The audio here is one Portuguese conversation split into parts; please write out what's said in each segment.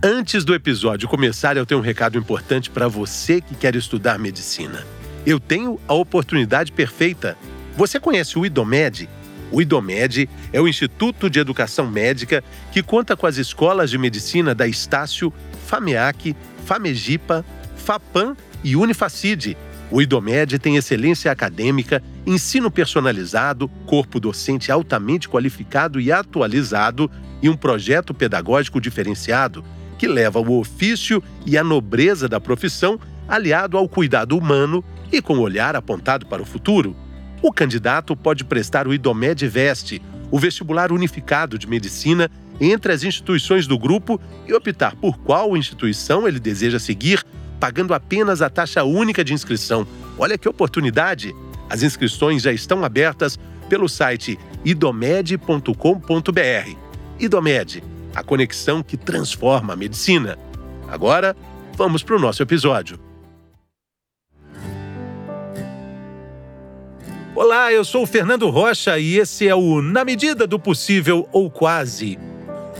Antes do episódio começar, eu tenho um recado importante para você que quer estudar medicina. Eu tenho a oportunidade perfeita. Você conhece o IDOMED? O IDOMED é o Instituto de Educação Médica que conta com as escolas de medicina da Estácio, FAMEAC, FAMEGIPA, FAPAM e Unifacide. O IDOMED tem excelência acadêmica, ensino personalizado, corpo docente altamente qualificado e atualizado e um projeto pedagógico diferenciado que leva o ofício e a nobreza da profissão aliado ao cuidado humano e com o olhar apontado para o futuro. O candidato pode prestar o IDOMED Veste, o vestibular unificado de medicina, entre as instituições do grupo e optar por qual instituição ele deseja seguir, pagando apenas a taxa única de inscrição. Olha que oportunidade! As inscrições já estão abertas pelo site idomed.com.br. Idomed a conexão que transforma a medicina. Agora, vamos para o nosso episódio. Olá, eu sou o Fernando Rocha e esse é o Na Medida do Possível ou Quase.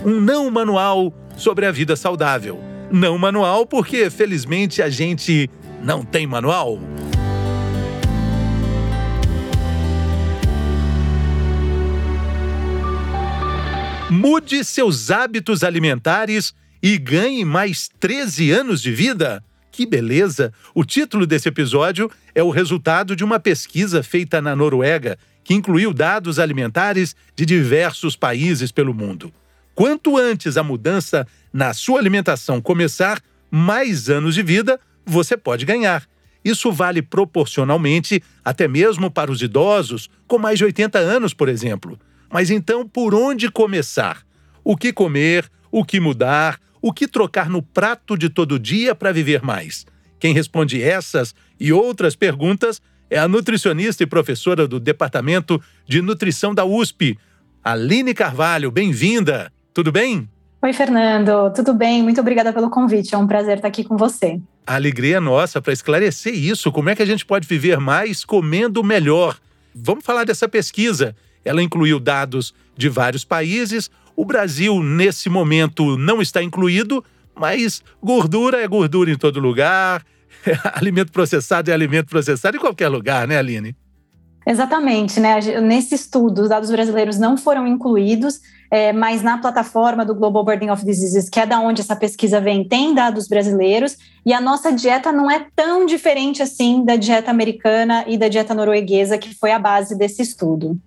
Um não manual sobre a vida saudável. Não manual porque, felizmente, a gente não tem manual. Mude seus hábitos alimentares e ganhe mais 13 anos de vida. Que beleza! O título desse episódio é o resultado de uma pesquisa feita na Noruega, que incluiu dados alimentares de diversos países pelo mundo. Quanto antes a mudança na sua alimentação começar, mais anos de vida você pode ganhar. Isso vale proporcionalmente até mesmo para os idosos com mais de 80 anos, por exemplo. Mas então, por onde começar? O que comer? O que mudar? O que trocar no prato de todo dia para viver mais? Quem responde essas e outras perguntas é a nutricionista e professora do Departamento de Nutrição da USP, Aline Carvalho. Bem-vinda! Tudo bem? Oi, Fernando. Tudo bem? Muito obrigada pelo convite. É um prazer estar aqui com você. A alegria é nossa para esclarecer isso. Como é que a gente pode viver mais comendo melhor? Vamos falar dessa pesquisa ela incluiu dados de vários países. O Brasil, nesse momento, não está incluído, mas gordura é gordura em todo lugar, alimento processado é alimento processado em qualquer lugar, né, Aline? Exatamente, né? Nesse estudo, os dados brasileiros não foram incluídos, é, mas na plataforma do Global Burden of Diseases, que é da onde essa pesquisa vem, tem dados brasileiros, e a nossa dieta não é tão diferente assim da dieta americana e da dieta norueguesa, que foi a base desse estudo.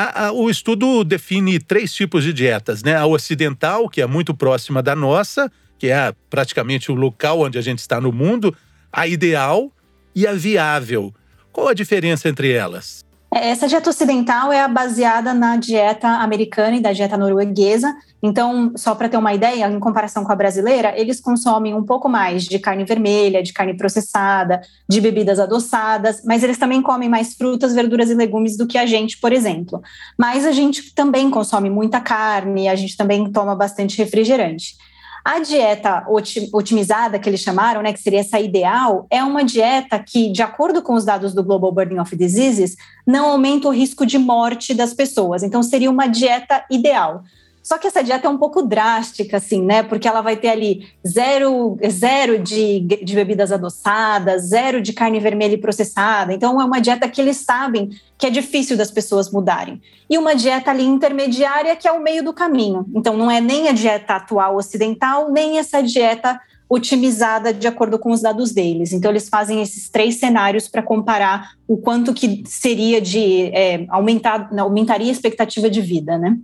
A, a, o estudo define três tipos de dietas, né? A ocidental, que é muito próxima da nossa, que é praticamente o local onde a gente está no mundo, a ideal e a viável. Qual a diferença entre elas? É, essa dieta ocidental é baseada na dieta americana e da dieta norueguesa. Então, só para ter uma ideia, em comparação com a brasileira, eles consomem um pouco mais de carne vermelha, de carne processada, de bebidas adoçadas, mas eles também comem mais frutas, verduras e legumes do que a gente, por exemplo. Mas a gente também consome muita carne, a gente também toma bastante refrigerante. A dieta otimizada, que eles chamaram, né, que seria essa ideal, é uma dieta que, de acordo com os dados do Global Burden of Diseases, não aumenta o risco de morte das pessoas. Então, seria uma dieta ideal. Só que essa dieta é um pouco drástica, assim, né? Porque ela vai ter ali zero, zero de, de bebidas adoçadas, zero de carne vermelha e processada. Então, é uma dieta que eles sabem que é difícil das pessoas mudarem. E uma dieta ali intermediária que é o meio do caminho. Então, não é nem a dieta atual ocidental, nem essa dieta otimizada de acordo com os dados deles. Então, eles fazem esses três cenários para comparar o quanto que seria de é, aumentar, aumentaria a expectativa de vida, né?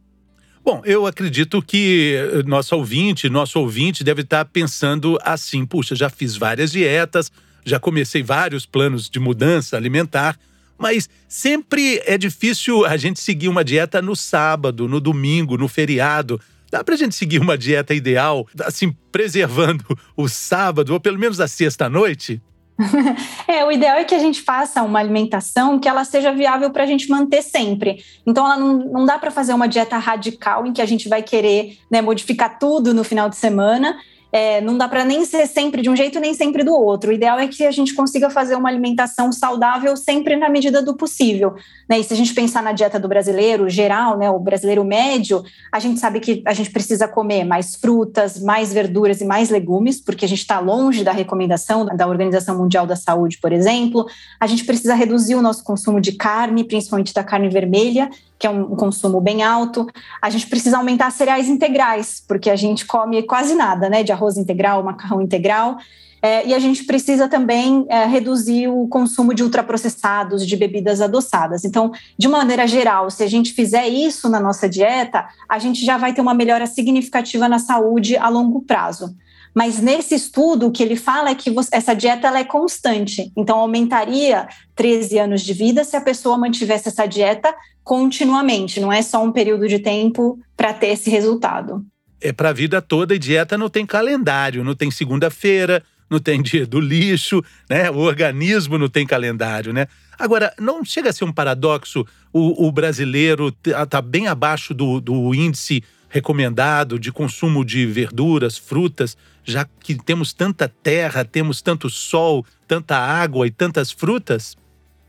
Bom, eu acredito que eh, nosso ouvinte, nosso ouvinte deve estar pensando assim: puxa, já fiz várias dietas, já comecei vários planos de mudança alimentar, mas sempre é difícil a gente seguir uma dieta no sábado, no domingo, no feriado. Dá para a gente seguir uma dieta ideal, assim, preservando o sábado, ou pelo menos a sexta-noite? É, o ideal é que a gente faça uma alimentação que ela seja viável para a gente manter sempre. Então, ela não, não dá para fazer uma dieta radical em que a gente vai querer né, modificar tudo no final de semana. É, não dá para nem ser sempre de um jeito nem sempre do outro. O ideal é que a gente consiga fazer uma alimentação saudável sempre na medida do possível. Né? E se a gente pensar na dieta do brasileiro geral, né, o brasileiro médio, a gente sabe que a gente precisa comer mais frutas, mais verduras e mais legumes, porque a gente está longe da recomendação da Organização Mundial da Saúde, por exemplo. A gente precisa reduzir o nosso consumo de carne, principalmente da carne vermelha, que é um consumo bem alto. A gente precisa aumentar cereais integrais, porque a gente come quase nada, né, de arroz integral, macarrão integral. É, e a gente precisa também é, reduzir o consumo de ultraprocessados, de bebidas adoçadas. Então, de maneira geral, se a gente fizer isso na nossa dieta, a gente já vai ter uma melhora significativa na saúde a longo prazo. Mas nesse estudo, o que ele fala é que essa dieta ela é constante. Então, aumentaria 13 anos de vida se a pessoa mantivesse essa dieta continuamente. Não é só um período de tempo para ter esse resultado. É para a vida toda e dieta não tem calendário, não tem segunda-feira, não tem dia do lixo, né? O organismo não tem calendário, né? Agora, não chega a ser um paradoxo o, o brasileiro tá bem abaixo do, do índice recomendado de consumo de verduras, frutas, já que temos tanta terra, temos tanto sol, tanta água e tantas frutas?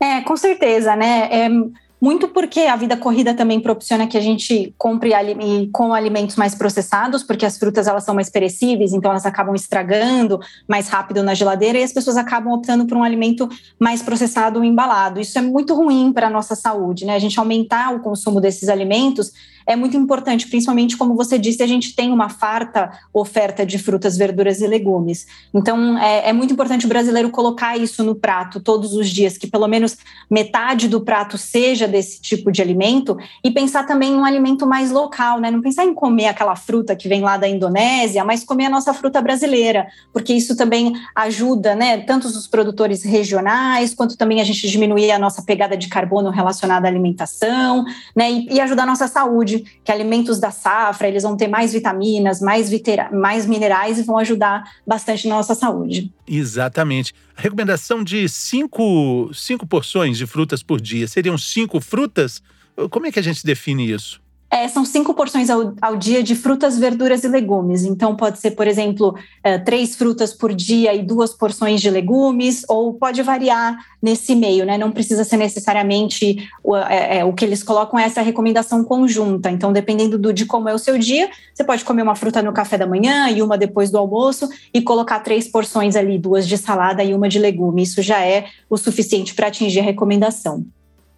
É, com certeza, né? É, muito porque a vida corrida também proporciona que a gente compre com alimentos mais processados, porque as frutas elas são mais perecíveis, então elas acabam estragando mais rápido na geladeira e as pessoas acabam optando por um alimento mais processado embalado. Isso é muito ruim para a nossa saúde, né? A gente aumentar o consumo desses alimentos é muito importante, principalmente como você disse, a gente tem uma farta oferta de frutas, verduras e legumes. Então, é, é, muito importante o brasileiro colocar isso no prato todos os dias, que pelo menos metade do prato seja desse tipo de alimento, e pensar também em um alimento mais local, né? Não pensar em comer aquela fruta que vem lá da Indonésia, mas comer a nossa fruta brasileira, porque isso também ajuda, né? Tanto os produtores regionais, quanto também a gente diminuir a nossa pegada de carbono relacionada à alimentação, né? E, e ajudar a nossa saúde que alimentos da safra, eles vão ter mais vitaminas, mais, mais minerais e vão ajudar bastante na nossa saúde. Exatamente. A recomendação de cinco, cinco porções de frutas por dia, seriam cinco frutas? Como é que a gente define isso? É, são cinco porções ao, ao, dia de frutas, verduras e legumes. Então, pode ser, por exemplo, é, três frutas por dia e duas porções de legumes, ou pode variar nesse meio, né? Não precisa ser necessariamente o, é, é, o que eles colocam é essa recomendação conjunta. Então, dependendo do, de como é o seu dia, você pode comer uma fruta no café da manhã e uma depois do almoço e colocar três porções ali, duas de salada e uma de legume. Isso já é o suficiente para atingir a recomendação.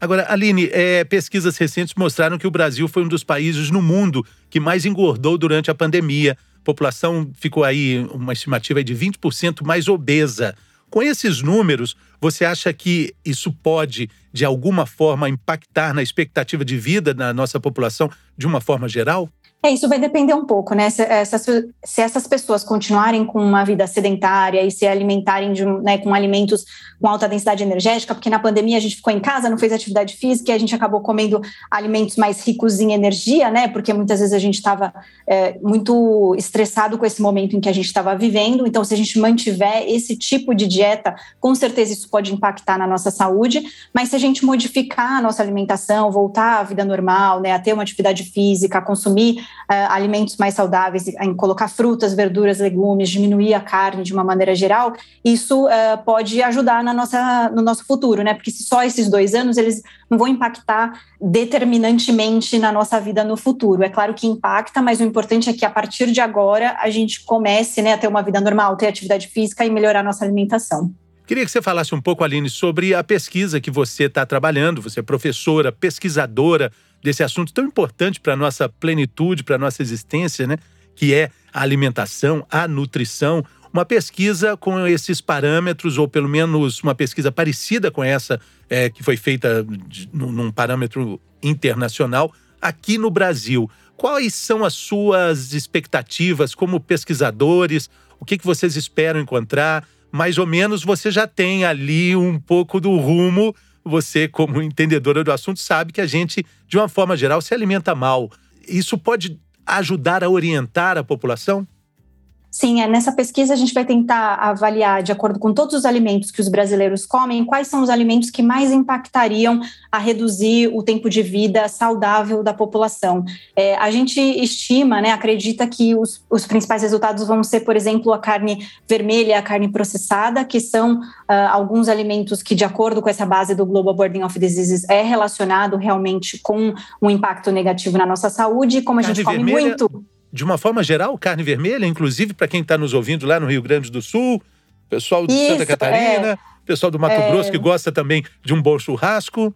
Agora, Aline, é, pesquisas recentes mostraram que o Brasil foi um dos países no mundo que mais engordou durante a pandemia. A população ficou aí, uma estimativa de 20% mais obesa. Com esses números, você acha que isso pode, de alguma forma, impactar na expectativa de vida da nossa população de uma forma geral? É, isso vai depender um pouco, né? Se essas, se essas pessoas continuarem com uma vida sedentária e se alimentarem de, né, com alimentos com alta densidade energética, porque na pandemia a gente ficou em casa, não fez atividade física e a gente acabou comendo alimentos mais ricos em energia, né? Porque muitas vezes a gente estava é, muito estressado com esse momento em que a gente estava vivendo. Então, se a gente mantiver esse tipo de dieta, com certeza isso pode impactar na nossa saúde. Mas se a gente modificar a nossa alimentação, voltar à vida normal, né, a ter uma atividade física, a consumir alimentos mais saudáveis, em colocar frutas, verduras, legumes, diminuir a carne de uma maneira geral, isso uh, pode ajudar na nossa, no nosso futuro, né? Porque só esses dois anos eles não vão impactar determinantemente na nossa vida no futuro. É claro que impacta, mas o importante é que a partir de agora a gente comece né, a ter uma vida normal, ter atividade física e melhorar nossa alimentação. Queria que você falasse um pouco, Aline, sobre a pesquisa que você está trabalhando. Você é professora, pesquisadora desse assunto tão importante para a nossa plenitude, para a nossa existência, né? Que é a alimentação, a nutrição. Uma pesquisa com esses parâmetros, ou pelo menos uma pesquisa parecida com essa, é, que foi feita de, num parâmetro internacional, aqui no Brasil. Quais são as suas expectativas como pesquisadores? O que, que vocês esperam encontrar? Mais ou menos você já tem ali um pouco do rumo você, como entendedora do assunto, sabe que a gente, de uma forma geral, se alimenta mal. Isso pode ajudar a orientar a população? Sim, é, nessa pesquisa a gente vai tentar avaliar, de acordo com todos os alimentos que os brasileiros comem, quais são os alimentos que mais impactariam a reduzir o tempo de vida saudável da população. É, a gente estima, né, acredita que os, os, principais resultados vão ser, por exemplo, a carne vermelha a carne processada, que são uh, alguns alimentos que, de acordo com essa base do Global Burden of Diseases, é relacionado realmente com um impacto negativo na nossa saúde. Como a carne gente come vermelha... muito de uma forma geral, carne vermelha, inclusive para quem está nos ouvindo lá no Rio Grande do Sul, pessoal de Isso, Santa Catarina, é. pessoal do Mato é. Grosso que gosta também de um bom churrasco.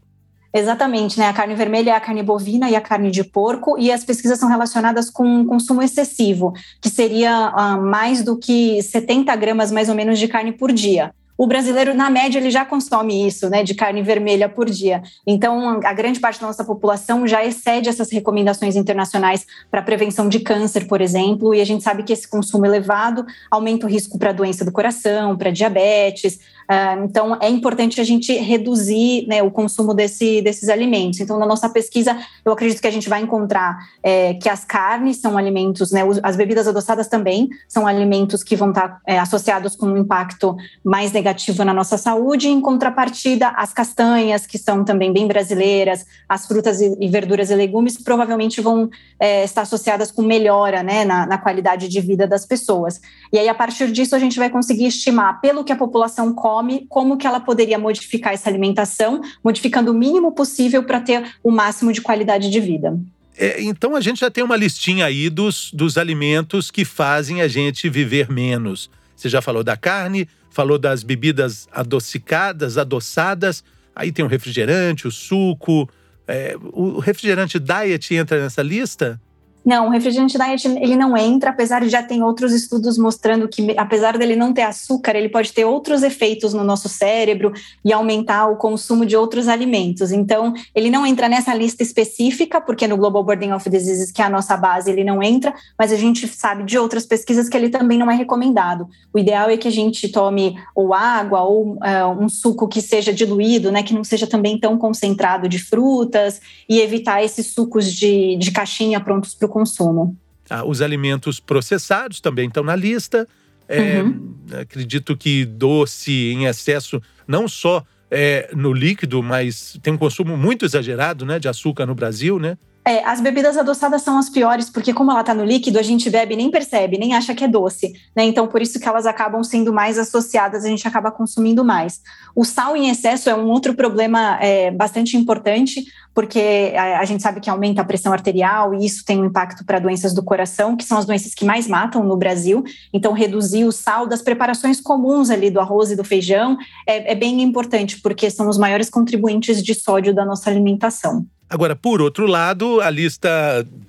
Exatamente, né? A carne vermelha é a carne bovina e a carne de porco, e as pesquisas são relacionadas com consumo excessivo, que seria uh, mais do que 70 gramas mais ou menos de carne por dia o brasileiro, na média, ele já consome isso, né, de carne vermelha por dia. Então, a grande parte da nossa população já excede essas recomendações internacionais para prevenção de câncer, por exemplo, e a gente sabe que esse consumo elevado aumenta o risco para doença do coração, para diabetes, ah, então, é importante a gente reduzir né, o consumo desse, desses alimentos. Então, na nossa pesquisa, eu acredito que a gente vai encontrar é, que as carnes são alimentos, né, as bebidas adoçadas também são alimentos que vão estar é, associados com um impacto mais negativo na nossa saúde. Em contrapartida, as castanhas, que são também bem brasileiras, as frutas e, verduras e legumes, provavelmente vão é, estar associadas com melhora né, na, na qualidade de vida das pessoas. E aí, a partir disso, a gente vai conseguir estimar, pelo que a população come, come, como que ela poderia modificar essa alimentação, modificando o mínimo possível para ter o máximo de qualidade de vida. É, então a gente já tem uma listinha aí dos, dos alimentos que fazem a gente viver menos. Você já falou da carne, falou das bebidas adocicadas, adoçadas, aí tem o refrigerante, o suco. É, o refrigerante diet entra nessa lista? Não, o refrigerante diet ele não entra, apesar de já ter outros estudos mostrando que, apesar dele não ter açúcar, ele pode ter outros efeitos no nosso cérebro e aumentar o consumo de outros alimentos. Então, ele não entra nessa lista específica, porque no Global Burden of Diseases, que é a nossa base, ele não entra, mas a gente sabe de outras pesquisas que ele também não é recomendado. O ideal é que a gente tome ou água ou uh, um suco que seja diluído, né, que não seja também tão concentrado de frutas e evitar esses sucos de, de caixinha prontos para o consumo. Ah, os alimentos processados também estão na lista. É, uhum. Acredito que doce em excesso, não só é, no líquido, mas tem um consumo muito exagerado né, de açúcar no Brasil, né? É, as bebidas adoçadas são as piores, porque como ela está no líquido, a gente bebe nem percebe, nem acha que é doce, né? Então, por isso que elas acabam sendo mais associadas, a gente acaba consumindo mais. O sal em excesso é um outro problema é, bastante importante, porque a, a, gente sabe que aumenta a pressão arterial e isso tem um impacto para doenças do coração, que são as doenças que mais matam no Brasil. Então, reduzir o sal das preparações comuns ali do arroz e do feijão é, é bem importante, porque são os maiores contribuintes de sódio da nossa alimentação. Agora, por outro lado, a lista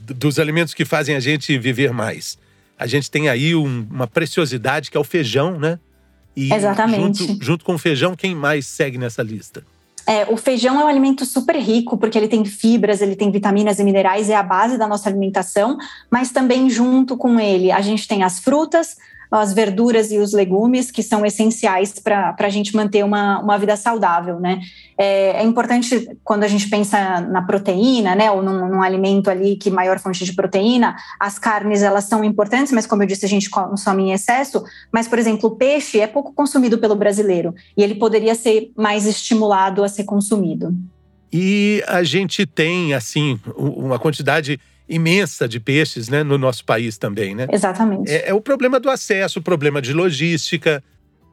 dos alimentos que fazem a gente viver mais. A gente tem aí um, uma preciosidade que é o feijão, né? E Exatamente. Junto, junto com o feijão, quem mais segue nessa lista? É, o feijão é um alimento super rico, porque ele tem fibras, ele tem vitaminas e minerais, é a base da nossa alimentação, mas também junto com ele a gente tem as frutas, as verduras e os legumes, que são essenciais para a gente manter uma, uma vida saudável, né? É, é, importante quando a gente pensa na proteína, né, ou num, num, alimento ali que maior fonte de proteína, as carnes elas são importantes, mas como eu disse, a gente consome em excesso. Mas, por exemplo, o peixe é pouco consumido pelo brasileiro e ele poderia ser mais estimulado a ser consumido. E a gente tem, assim, uma quantidade imensa de peixes né, no nosso país também, né? Exatamente. É, é o problema do acesso, o problema de logística.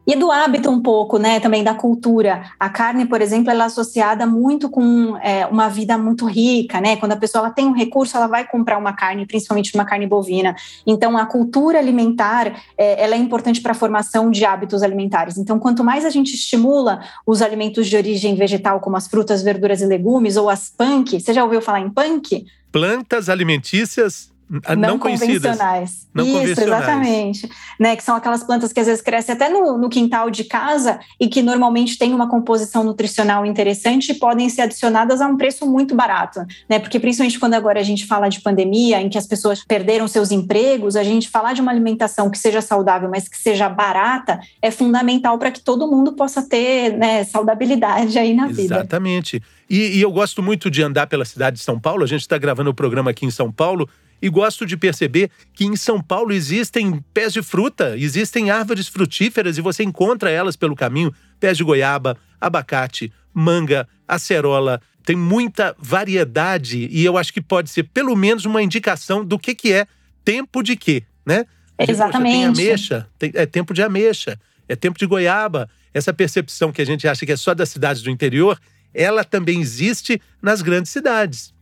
E do hábito um pouco, né, também da cultura. A carne, por exemplo, ela é associada muito com é, uma vida muito rica, né? Quando a pessoa ela tem um recurso, ela vai comprar uma carne, principalmente uma carne bovina. Então, a cultura alimentar, é, ela é importante para a formação de hábitos alimentares. Então, quanto mais a gente estimula os alimentos de origem vegetal, como as frutas, verduras e legumes, ou as punk, você já ouviu falar em punk? Plantas alimentícias não, não convencionais. Não Isso, convencionais. exatamente. Né, que são aquelas plantas que às vezes crescem até no, no, quintal de casa e que normalmente têm uma composição nutricional interessante e podem ser adicionadas a um preço muito barato. Né? Porque principalmente quando agora a gente fala de pandemia, em que as pessoas perderam seus empregos, a gente falar de uma alimentação que seja saudável, mas que seja barata, é fundamental para que todo mundo possa ter né, saudabilidade aí na vida. Exatamente. E, e eu gosto muito de andar pela cidade de São Paulo. A gente está gravando o programa aqui em São Paulo E gosto de perceber que em São Paulo existem pés de fruta, existem árvores frutíferas e você encontra elas pelo caminho: pés de goiaba, abacate, manga, acerola. Tem muita variedade e eu acho que pode ser pelo menos uma indicação do que, que é tempo de quê, né? Exatamente. Poxa, tem ameixa, tem, é tempo de ameixa, é tempo de goiaba. Essa percepção que a gente acha que é só das cidades do interior, ela também existe nas grandes cidades.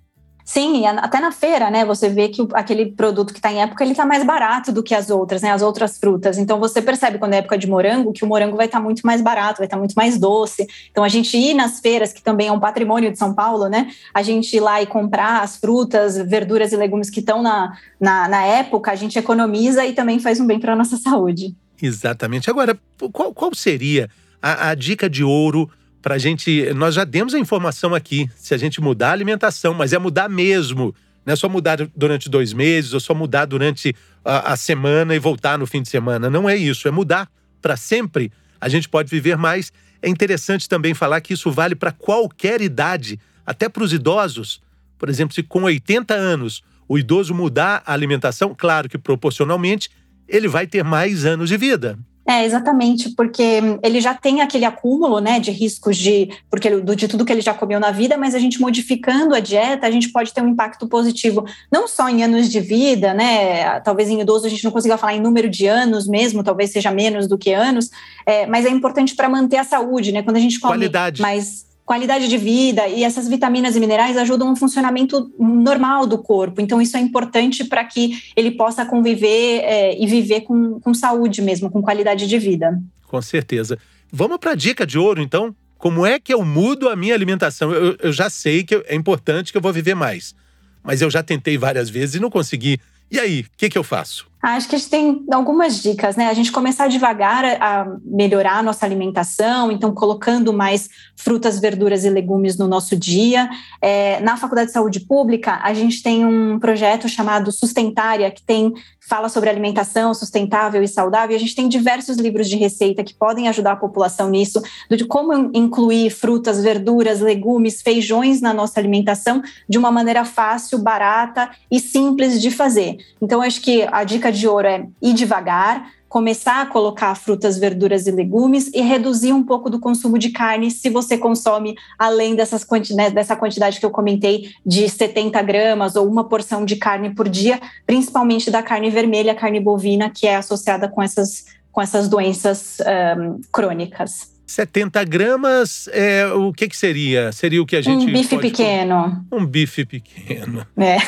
Sim, até na feira, né? Você vê que aquele produto que está em época ele está mais barato do que as outras, né? As outras frutas. Então você percebe quando é época de morango que o morango vai estar tá muito mais barato, vai estar tá muito mais doce. Então a gente ir nas feiras, que também é um patrimônio de São Paulo, né? A gente ir lá e comprar as frutas, verduras e legumes que estão na, na, na época, a gente economiza e também faz um bem para a nossa saúde. Exatamente. Agora, qual, qual seria a, a dica de ouro para a gente. Nós já demos a informação aqui, se a gente mudar a alimentação, mas é mudar mesmo. Não é só mudar durante dois meses ou só mudar durante a, a semana e voltar no fim de semana. Não é isso, é mudar para sempre. A gente pode viver mais. É interessante também falar que isso vale para qualquer idade, até para os idosos. Por exemplo, se com 80 anos o idoso mudar a alimentação, claro que proporcionalmente, ele vai ter mais anos de vida. É, exatamente, porque ele já tem aquele acúmulo, né, de riscos de, porque de tudo que ele já comeu na vida, mas a gente modificando a dieta, a gente pode ter um impacto positivo, não só em anos de vida, né, talvez em idoso a gente não consiga falar em número de anos mesmo, talvez seja menos do que anos, é, mas é importante para manter a saúde, né, quando a gente come Qualidade. mais qualidade de vida e essas vitaminas e minerais ajudam o funcionamento normal do corpo. Então, isso é importante para que ele possa conviver é, e viver com, com saúde mesmo, com qualidade de vida. Com certeza. Vamos para a dica de ouro, então? Como é que eu mudo a minha alimentação? Eu, eu já sei que é importante que eu vou viver mais, mas eu já tentei várias vezes e não consegui. E aí, o que, que eu faço? Acho que a gente tem algumas dicas, né? A gente começar devagar a melhorar a nossa alimentação, então colocando mais frutas, verduras e legumes no nosso dia. É, na Faculdade de Saúde Pública, a gente tem um projeto chamado Sustentária, que tem fala sobre alimentação sustentável e saudável. A gente tem diversos livros de receita que podem ajudar a população nisso, de como incluir frutas, verduras, legumes, feijões na nossa alimentação de uma maneira fácil, barata e simples de fazer. Então, acho que a dica de ouro é ir devagar, começar a colocar frutas, verduras e legumes e reduzir um pouco do consumo de carne se você consome além dessas quanti né, dessa quantidade que eu comentei de 70 gramas ou uma porção de carne por dia, principalmente da carne vermelha, carne bovina, que é associada com essas, com essas doenças um, crônicas. 70 gramas, é, o que, que seria? Seria o que a gente. Um bife pequeno. Um bife pequeno. É. é.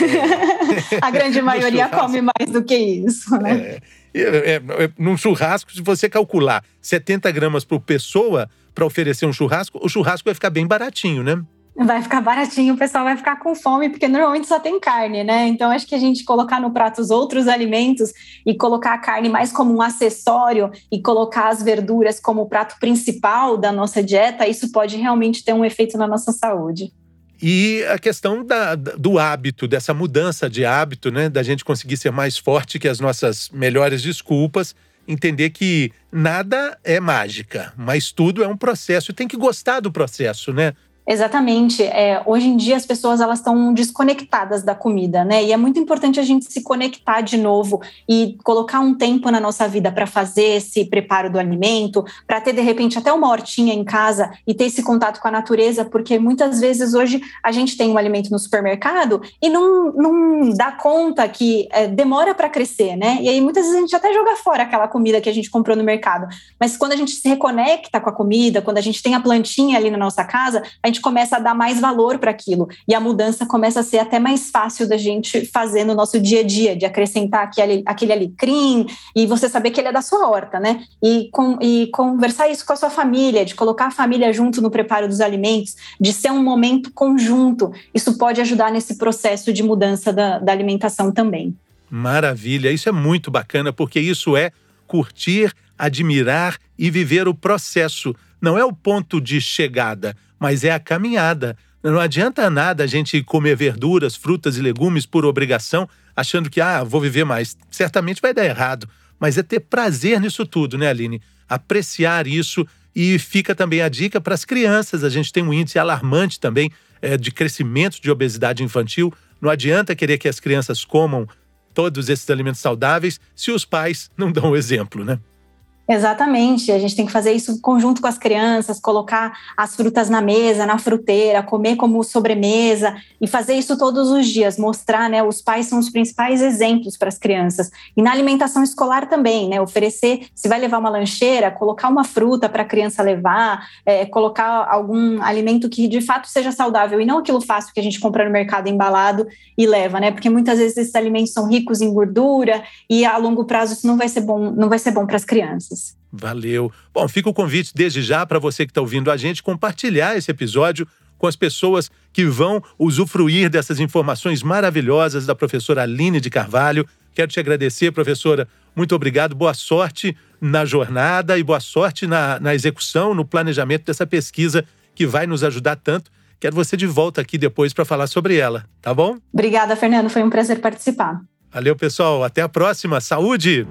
a grande maioria come mais do que isso, né? É. É, é, num churrasco, se você calcular 70 gramas por pessoa para oferecer um churrasco, o churrasco vai ficar bem baratinho, né? vai ficar baratinho, o pessoal vai ficar com fome, porque normalmente só tem carne, né? Então, acho que a gente colocar no prato os outros alimentos e colocar a carne mais como um acessório e colocar as verduras como o prato principal da nossa dieta, isso pode realmente ter um efeito na nossa saúde. E a questão da, do hábito, dessa mudança de hábito, né? Da gente conseguir ser mais forte que as nossas melhores desculpas entender que nada é mágica, mas tudo é um processo e tem que gostar do processo, né? Exatamente. É, hoje em dia as pessoas elas estão desconectadas da comida, né? E é muito importante a gente se conectar de novo e colocar um tempo na nossa vida para fazer esse preparo do alimento, para ter de repente até uma hortinha em casa e ter esse contato com a natureza, porque muitas vezes hoje a gente tem um alimento no supermercado e não, não dá conta que é, demora para crescer, né? E aí muitas vezes a gente até joga fora aquela comida que a gente comprou no mercado. Mas quando a gente se reconecta com a comida, quando a gente tem a plantinha ali na nossa casa, a gente começa a dar mais valor para aquilo e a mudança começa a ser até mais fácil da gente fazer no nosso dia a dia, de acrescentar aquele, aquele alecrim e você saber que ele é da sua horta, né? E, com, e conversar isso com a sua família, de colocar a família junto no preparo dos alimentos, de ser um momento conjunto. Isso pode ajudar nesse processo de mudança da, da alimentação também. Maravilha, isso é muito bacana, porque isso é curtir, admirar e viver o processo. Não é o ponto de chegada mas é a caminhada. Não adianta nada a gente comer verduras, frutas e legumes por obrigação, achando que, ah, vou viver mais. Certamente vai dar errado. Mas é ter prazer nisso tudo, né, Aline? Apreciar isso. E fica também a dica para as crianças. A gente tem um índice alarmante também é, de crescimento de obesidade infantil. Não adianta querer que as crianças comam todos esses alimentos saudáveis se os pais não dão o exemplo, né? Exatamente, a gente tem que fazer isso conjunto com as crianças, colocar as frutas na mesa, na fruteira, comer como sobremesa e fazer isso todos os dias, mostrar, né? Os pais são os principais exemplos para as crianças. E na alimentação escolar também, né? Oferecer, se vai levar uma lancheira, colocar uma fruta para a criança levar, é, colocar algum alimento que de fato seja saudável e não aquilo fácil que a gente compra no mercado embalado e leva, né? Porque muitas vezes esses alimentos são ricos em gordura e a longo prazo isso não vai ser bom, não vai ser bom para as crianças. Valeu. Bom, fica o convite desde já para você que está ouvindo a gente compartilhar esse episódio com as pessoas que vão usufruir dessas informações maravilhosas da professora Aline de Carvalho. Quero te agradecer, professora. Muito obrigado. Boa sorte na jornada e boa sorte na, na execução, no planejamento dessa pesquisa que vai nos ajudar tanto. Quero você de volta aqui depois para falar sobre ela, tá bom? Obrigada, Fernando. Foi um prazer participar. Valeu, pessoal. Até a próxima. Saúde!